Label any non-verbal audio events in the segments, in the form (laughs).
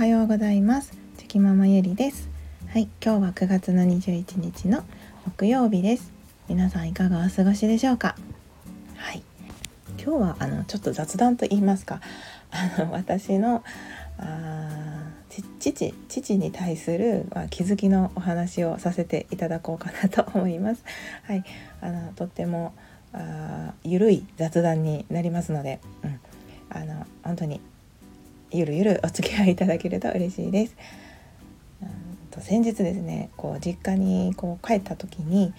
はようございます。チキママゆりです。はい今日は9月の21日の木曜日です。皆さんいかがお過ごしでしょうか？はい。今日はあのちょっと雑談と言いますか。あの私のあ父父に対する、まあ、気づきのお話をさせていただこうかなと思います。はい。あのとってもあゆるい雑談になりますので、うん、あの本当にゆるゆるお付き合いいただけると嬉しいです。と先日ですねこう実家にこう帰った時に、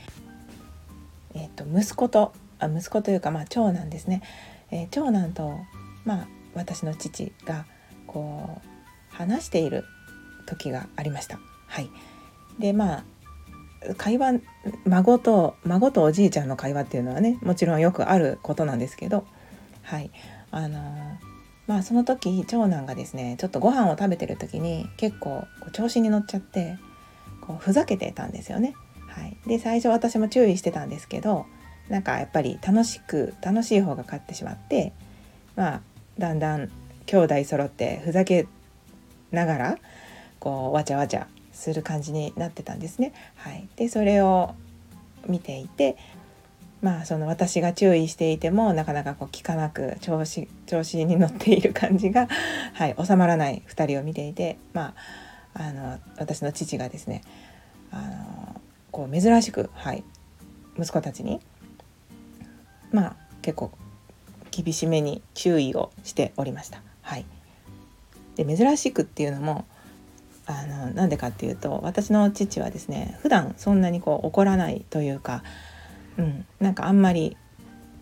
えー、と息子とあ息子というか、まあ、長男ですね、えー、長男と、まあ、私の父がこう話している時がありました。はい、でまあ会話孫と孫とおじいちゃんの会話っていうのはねもちろんよくあることなんですけどはいあのーまあその時長男がですねちょっとご飯を食べてる時に結構調子に乗っちゃってこうふざけてたんですよね。はい、で最初私も注意してたんですけどなんかやっぱり楽しく楽しい方が勝ってしまってまあだんだん兄弟揃ってふざけながらこうわちゃわちゃする感じになってたんですね。はい、でそれを見ていてまあその私が注意していてもなかなかこう聞かなく調子調子に乗っている感じが、(laughs) はい、収まらない2人を見ていて、まあ、あの私の父がですねあのこう珍しく、はい、息子たちにまあ結構厳しめに注意をしておりました。はい、で珍しくっていうのもあのなんでかっていうと私の父はですね普段そんなにこう怒らないというかうん、なんかあんまり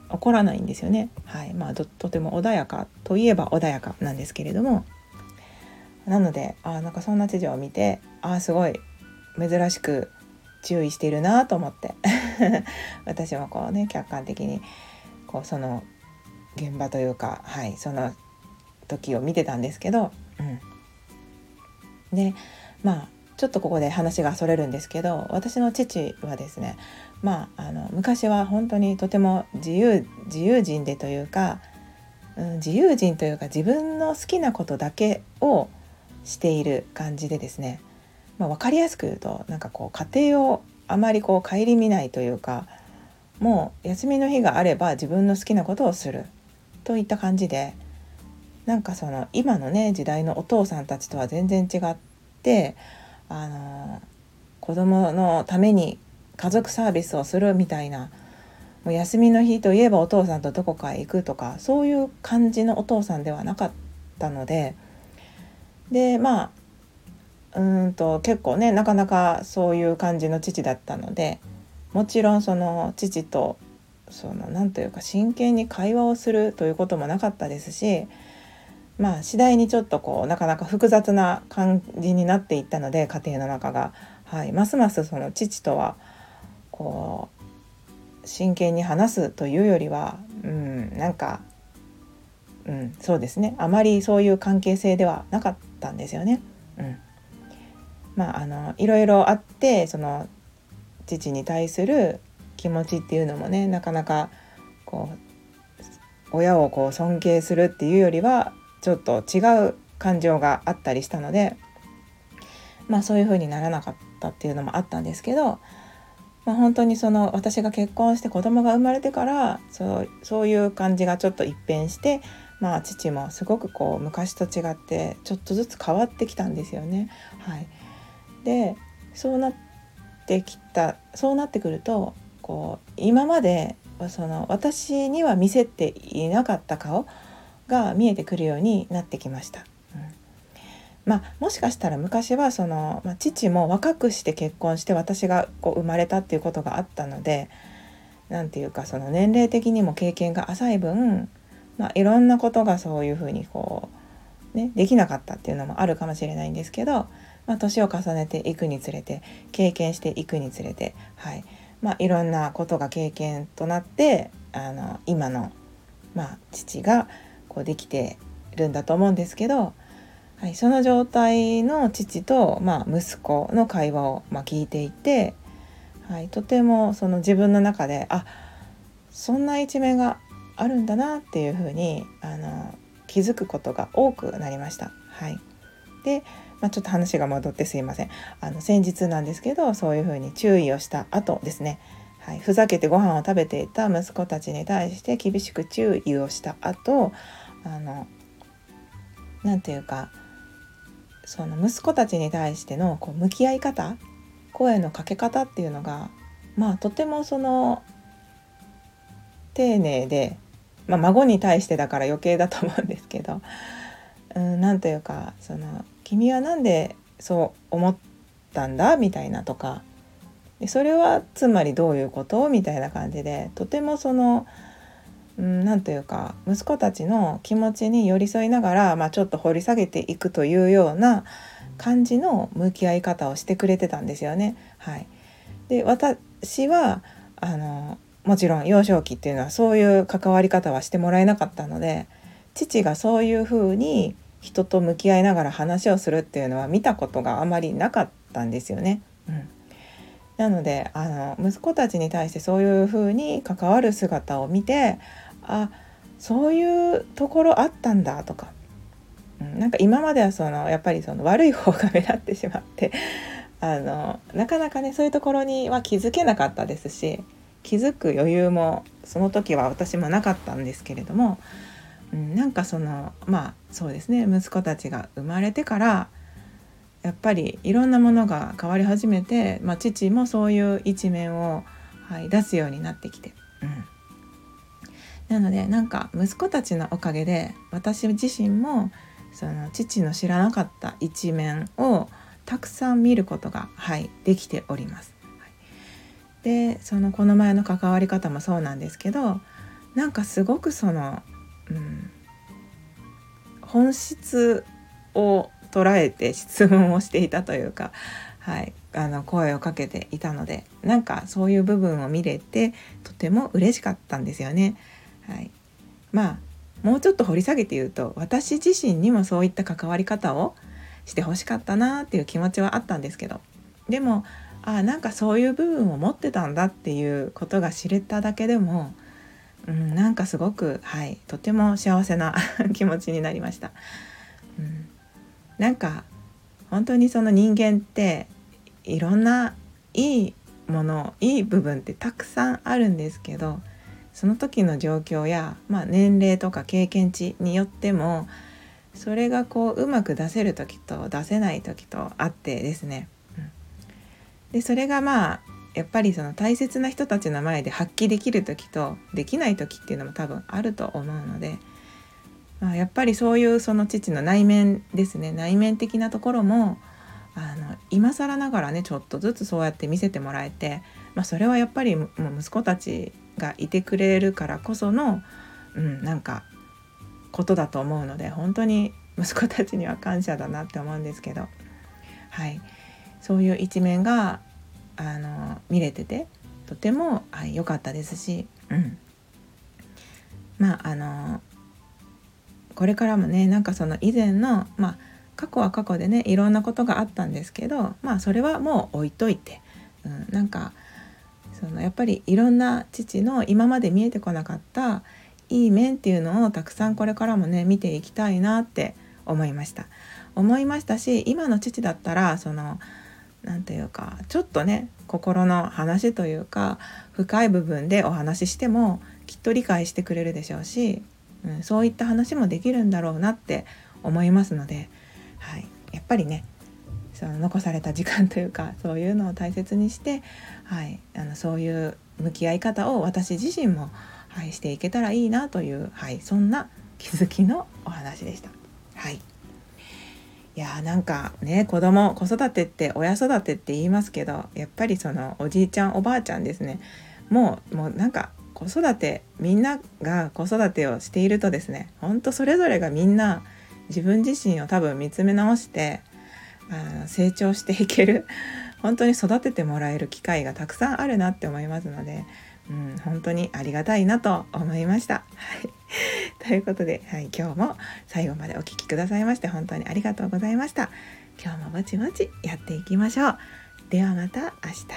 怒らないんですよね。はい。まあ、とても穏やかといえば穏やかなんですけれども。なのであなんかそんな知事を見てあすごい珍しく注意しているなと思って。(laughs) 私もこうね客観的にこうその現場というかはいその時を見てたんですけど、うん、でまあちょっとここで話がそれるんですけど私の父はですねまああの昔は本当にとても自由自由人でというか、うん、自由人というか自分の好きなことだけをしている感じでですね、まあ、分かりやすく言うとなんかこう家庭をあまりこう顧みないというかもう休みの日があれば自分の好きなことをする。といった感じでなんかその今のね時代のお父さんたちとは全然違ってあの子供のために家族サービスをするみたいな。もう休みの日といえばお父さんとどこかへ行くとかそういう感じのお父さんではなかったので。でまあうんと結構ねなかなかそういう感じの父だったのでもちろんその父とその何というか真剣に会話をするということもなかったですしまあ次第にちょっとこうなかなか複雑な感じになっていったので家庭の中が、はい、ますますその父とはこう真剣に話すというよりは、うん、なんか、うん、そうですねあまりそういう関係性ではなかったんですよね。うん、まああのいろいろあってその父に対する気持ちっていうのもねなかなかこう親をこう尊敬するっていうよりはちょっと違う感情があったりしたのでまあそういう風にならなかったっていうのもあったんですけど、まあ、本当にその私が結婚して子供が生まれてからそうそういう感じがちょっと一変してまあ父もすごくこう昔と違ってちょっとずつ変わってきたんですよね。はい、でそうなってきたそうなってくるとこう今までその私には見せていなかった顔が見えてくるようになってきました。まあ、もしかしたら昔はその、まあ、父も若くして結婚して私がこう生まれたっていうことがあったので何て言うかその年齢的にも経験が浅い分、まあ、いろんなことがそういうふうにこう、ね、できなかったっていうのもあるかもしれないんですけど、まあ、年を重ねていくにつれて経験していくにつれて、はい。まあ、いろんなことが経験となってあの今の、まあ、父がこうできてるんだと思うんですけど、はい、その状態の父と、まあ、息子の会話を、まあ、聞いていて、はい、とてもその自分の中であそんな一面があるんだなっていうふうにあの気づくことが多くなりました。はい。で、まあ、ちょっと話が戻ってすいません。あの先日なんですけどそういうふうに注意をした後ですね。はい、ふざけてご飯を食べていた息子たちに対して厳しく注意をした後あのなんていうかその息子たちに対してのこう向き合い方声のかけ方っていうのがまあとてもその丁寧で、まあ、孫に対してだから余計だと思うんですけどうんなんというかその「君は何でそう思ったんだ?」みたいなとかでそれはつまりどういうことみたいな感じでとてもその何というか息子たちの気持ちに寄り添いながら、まあ、ちょっと掘り下げていくというような感じの向き合い方をしてくれてたんですよね。はい、で私はあのもちろん幼少期っていうのはそういう関わり方はしてもらえなかったので父がそういうふうに人と向き合いながら話をするっていうのは見たことがあまりなかったんですよね。うん、なのであの息子たちに対してそういうふうに関わる姿を見てあそういうところあったんだとか、うん、なんか今まではそのやっぱりその悪い方が目立ってしまって (laughs) あのなかなかねそういうところには気づけなかったですし気づく余裕もその時は私もなかったんですけれども、うん、なんかそのまあそうですね息子たちが生まれてからやっぱりいろんなものが変わり始めて、まあ、父もそういう一面を、はい、出すようになってきて。うんなのでなんか息子たちのおかげで私自身もその父の知らなかった一面をたくさん見ることが、はい、できております。はい、でそのこの前の関わり方もそうなんですけどなんかすごくその、うん、本質を捉えて質問をしていたというか、はい、あの声をかけていたのでなんかそういう部分を見れてとても嬉しかったんですよね。はい、まあもうちょっと掘り下げて言うと私自身にもそういった関わり方をしてほしかったなっていう気持ちはあったんですけどでもあなんかそういう部分を持ってたんだっていうことが知れただけでも、うん、なんかすごくはいとても幸せな (laughs) 気持ちになりました。うん、なんか本当にその人間っていろんないいものいい部分ってたくさんあるんですけどその時の状況や、まあ、年齢とか経験値によってもそれがこううまく出せる時と出せない時とあってですね、うん、でそれがまあやっぱりその大切な人たちの前で発揮できる時とできない時っていうのも多分あると思うので、まあ、やっぱりそういうその父の内面ですね。内面的なところもあの今更ながらねちょっとずつそうやって見せてもらえて、まあ、それはやっぱりもう息子たちがいてくれるからこその、うん、なんかことだと思うので本当に息子たちには感謝だなって思うんですけど、はい、そういう一面があの見れててとても良、はい、かったですし、うん、まああのこれからもねなんかその以前のまあ過去は過去でねいろんなことがあったんですけどまあそれはもう置いといて、うん、なんかそのやっぱりいろんな父の今まで見えてこなかったいい面っていうのをたくさんこれからもね見ていきたいなって思いました。思いましたし今の父だったらその何て言うかちょっとね心の話というか深い部分でお話ししてもきっと理解してくれるでしょうし、うん、そういった話もできるんだろうなって思いますので、はい、やっぱりねその残された時間というか (laughs) そういうのを大切にして、はい、あのそういう向き合い方を私自身も、はい、していけたらいいなという、はい、そんな気づきのお話でした。はい、いやーなんかね子供子育てって親育てって言いますけどやっぱりそのおじいちゃんおばあちゃんですねもうもうなんか子育てみんなが子育てをしているとですねほんとそれぞれがみんな自分自身を多分見つめ直してあ成長していける (laughs) 本当に育ててもらえる機会がたくさんあるなって思いますので、うん、本当にありがたいなと思いました。はい、(laughs) ということで、はい、今日も最後までお聴きくださいまして本当にありがとうございました。今日もぼちぼちやっていきましょう。ではまた明日。